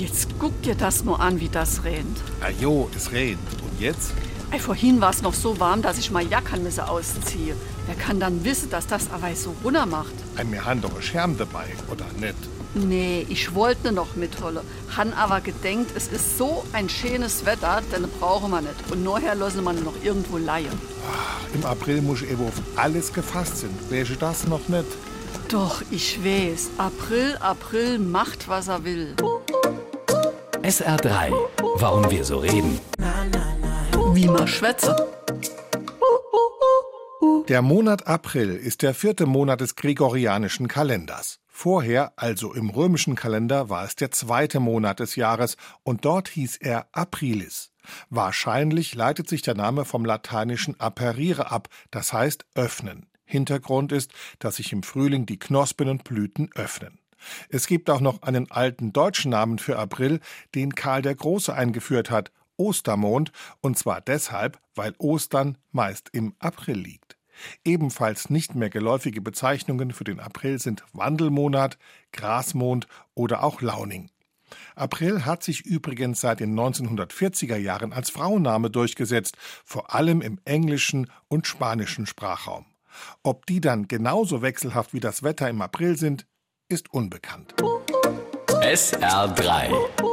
Jetzt guck dir das nur an, wie das rennt. Ah jo, es regnet. Und jetzt? Ey, vorhin war es noch so warm, dass ich mal Jackenmisse ausziehe. Wer kann dann wissen, dass das aber so runter macht? Ein mir han doch ein Scherm dabei, oder nicht? Nee, ich wollte noch mitholle. Han aber gedenkt, es ist so ein schönes Wetter, denn brauchen wir nicht. Und nachher lassen wir noch irgendwo leihen. Im April muss ich eben auf alles gefasst sind. Wäre das noch nicht? Doch, ich weiß. April, April macht, was er will. SR3. Warum wir so reden. Wie man schwätze. Der Monat April ist der vierte Monat des gregorianischen Kalenders. Vorher, also im römischen Kalender, war es der zweite Monat des Jahres und dort hieß er Aprilis. Wahrscheinlich leitet sich der Name vom lateinischen aperire ab, das heißt öffnen. Hintergrund ist, dass sich im Frühling die Knospen und Blüten öffnen. Es gibt auch noch einen alten deutschen Namen für April, den Karl der Große eingeführt hat, Ostermond, und zwar deshalb, weil Ostern meist im April liegt. Ebenfalls nicht mehr geläufige Bezeichnungen für den April sind Wandelmonat, Grasmond oder auch Launing. April hat sich übrigens seit den 1940er Jahren als Frauenname durchgesetzt, vor allem im englischen und spanischen Sprachraum. Ob die dann genauso wechselhaft wie das Wetter im April sind, ist unbekannt. SR3.